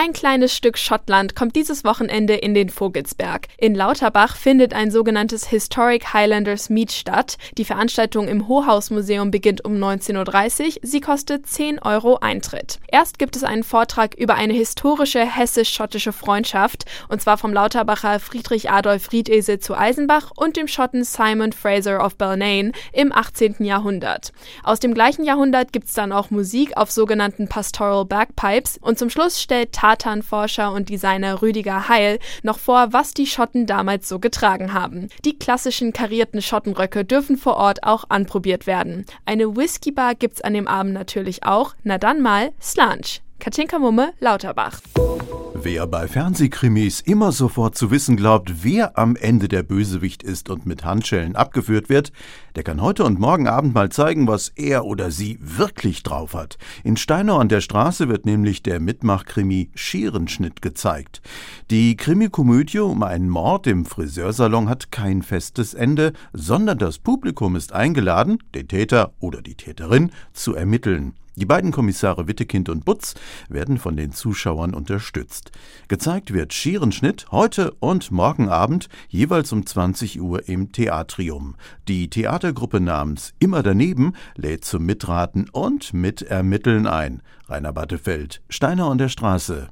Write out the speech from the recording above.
Ein kleines Stück Schottland kommt dieses Wochenende in den Vogelsberg. In Lauterbach findet ein sogenanntes Historic Highlanders Meet statt. Die Veranstaltung im Hohausmuseum beginnt um 19.30 Uhr. Sie kostet 10 Euro Eintritt. Erst gibt es einen Vortrag über eine historische hessisch-schottische Freundschaft, und zwar vom Lauterbacher Friedrich Adolf Riedesel zu Eisenbach und dem Schotten Simon Fraser of Balnain im 18. Jahrhundert. Aus dem gleichen Jahrhundert gibt es dann auch Musik auf sogenannten Pastoral Bagpipes und zum Schluss stellt Tatanforscher und Designer Rüdiger Heil noch vor, was die Schotten damals so getragen haben. Die klassischen karierten Schottenröcke dürfen vor Ort auch anprobiert werden. Eine Whiskybar gibt's an dem Abend natürlich auch. Na dann mal Slanch. Katinka Mumme, Lauterbach. Wer bei Fernsehkrimis immer sofort zu wissen glaubt, wer am Ende der Bösewicht ist und mit Handschellen abgeführt wird, der kann heute und morgen Abend mal zeigen, was er oder sie wirklich drauf hat. In Steinau an der Straße wird nämlich der Mitmachkrimi Scherenschnitt gezeigt. Die Krimikomödie um einen Mord im Friseursalon hat kein festes Ende, sondern das Publikum ist eingeladen, den Täter oder die Täterin zu ermitteln. Die beiden Kommissare Wittekind und Butz werden von den Zuschauern unterstützt. Gezeigt wird Scherenschnitt heute und morgen Abend jeweils um 20 Uhr im Theatrium. Die Theatergruppe namens Immer daneben lädt zum Mitraten und Mitermitteln ein. Rainer Battefeld, Steiner an der Straße.